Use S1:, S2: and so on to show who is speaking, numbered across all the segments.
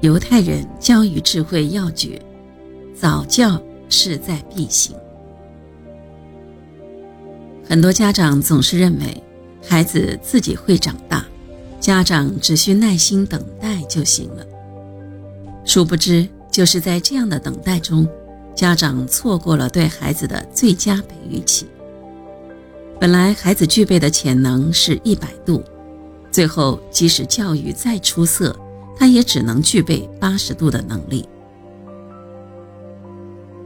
S1: 犹太人教育智慧要诀：早教势在必行。很多家长总是认为孩子自己会长大，家长只需耐心等待就行了。殊不知，就是在这样的等待中，家长错过了对孩子的最佳培育期。本来孩子具备的潜能是一百度，最后即使教育再出色，他也只能具备八十度的能力。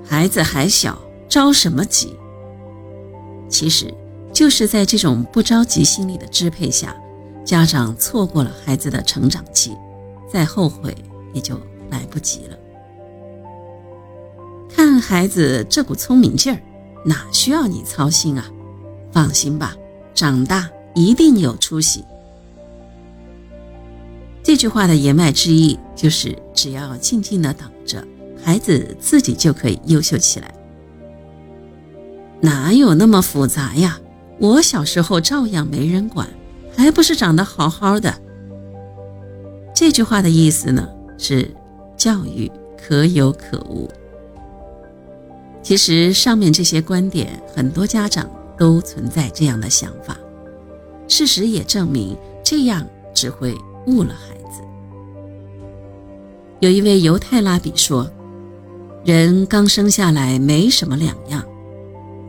S1: 孩子还小，着什么急？其实，就是在这种不着急心理的支配下，家长错过了孩子的成长期，再后悔也就来不及了。看孩子这股聪明劲儿，哪需要你操心啊？放心吧，长大一定有出息。这句话的言外之意就是，只要静静的等着，孩子自己就可以优秀起来。哪有那么复杂呀？我小时候照样没人管，还不是长得好好的。这句话的意思呢，是教育可有可无。其实上面这些观点，很多家长都存在这样的想法。事实也证明，这样只会误了孩子。有一位犹太拉比说：“人刚生下来没什么两样。”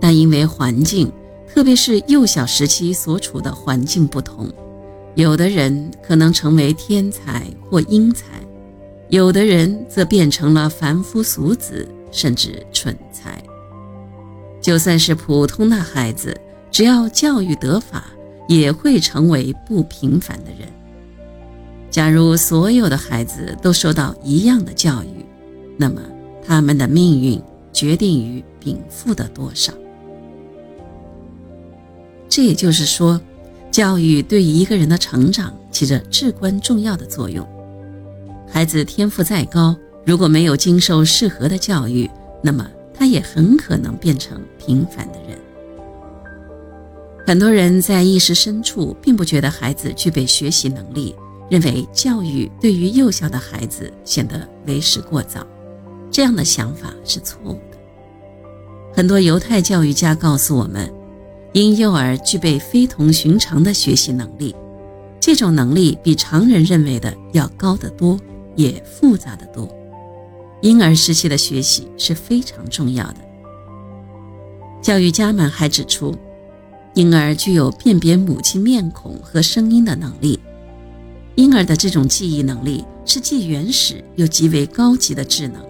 S1: 但因为环境，特别是幼小时期所处的环境不同，有的人可能成为天才或英才，有的人则变成了凡夫俗子，甚至蠢材。就算是普通的孩子，只要教育得法，也会成为不平凡的人。假如所有的孩子都受到一样的教育，那么他们的命运决定于禀赋的多少。这也就是说，教育对于一个人的成长起着至关重要的作用。孩子天赋再高，如果没有经受适合的教育，那么他也很可能变成平凡的人。很多人在意识深处并不觉得孩子具备学习能力，认为教育对于幼小的孩子显得为时过早。这样的想法是错误的。很多犹太教育家告诉我们。婴幼儿具备非同寻常的学习能力，这种能力比常人认为的要高得多，也复杂得多。婴儿时期的学习是非常重要的。教育家们还指出，婴儿具有辨别母亲面孔和声音的能力。婴儿的这种记忆能力是既原始又极为高级的智能，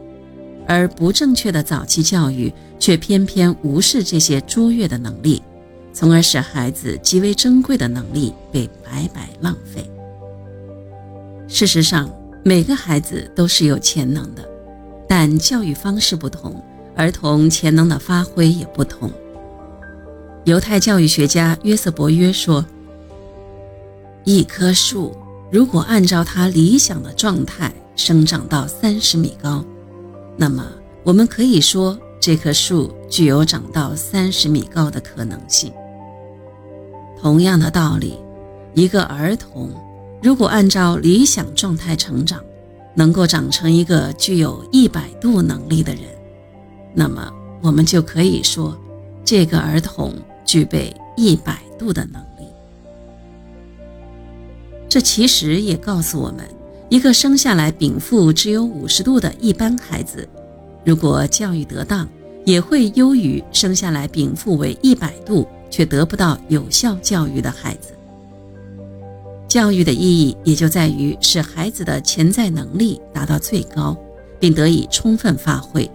S1: 而不正确的早期教育却偏偏无视这些卓越的能力。从而使孩子极为珍贵的能力被白白浪费。事实上，每个孩子都是有潜能的，但教育方式不同，儿童潜能的发挥也不同。犹太教育学家约瑟伯约说：“一棵树如果按照它理想的状态生长到三十米高，那么我们可以说这棵树具有长到三十米高的可能性。”同样的道理，一个儿童如果按照理想状态成长，能够长成一个具有一百度能力的人，那么我们就可以说，这个儿童具备一百度的能力。这其实也告诉我们，一个生下来禀赋只有五十度的一般孩子，如果教育得当，也会优于生下来禀赋为一百度。却得不到有效教育的孩子，教育的意义也就在于使孩子的潜在能力达到最高，并得以充分发挥。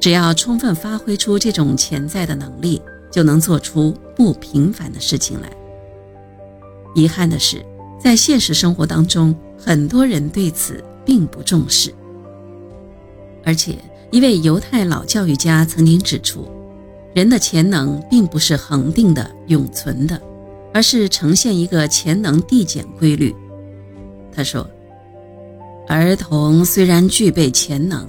S1: 只要充分发挥出这种潜在的能力，就能做出不平凡的事情来。遗憾的是，在现实生活当中，很多人对此并不重视。而且，一位犹太老教育家曾经指出。人的潜能并不是恒定的、永存的，而是呈现一个潜能递减规律。他说：“儿童虽然具备潜能，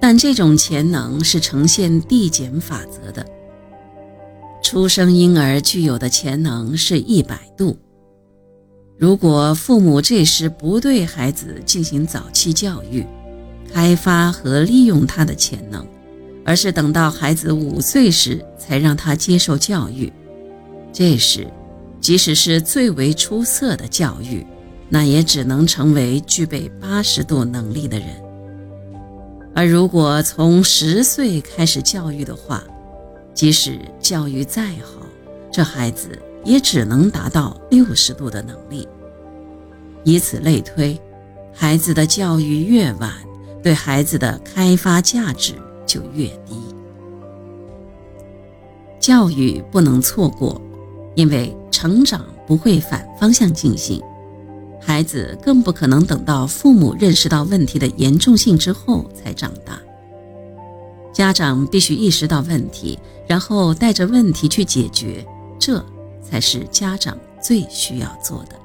S1: 但这种潜能是呈现递减法则的。出生婴儿具有的潜能是一百度，如果父母这时不对孩子进行早期教育，开发和利用他的潜能，而是等到孩子五岁时才让他接受教育，这时，即使是最为出色的教育，那也只能成为具备八十度能力的人。而如果从十岁开始教育的话，即使教育再好，这孩子也只能达到六十度的能力。以此类推，孩子的教育越晚，对孩子的开发价值就越低。教育不能错过，因为成长不会反方向进行，孩子更不可能等到父母认识到问题的严重性之后才长大。家长必须意识到问题，然后带着问题去解决，这才是家长最需要做的。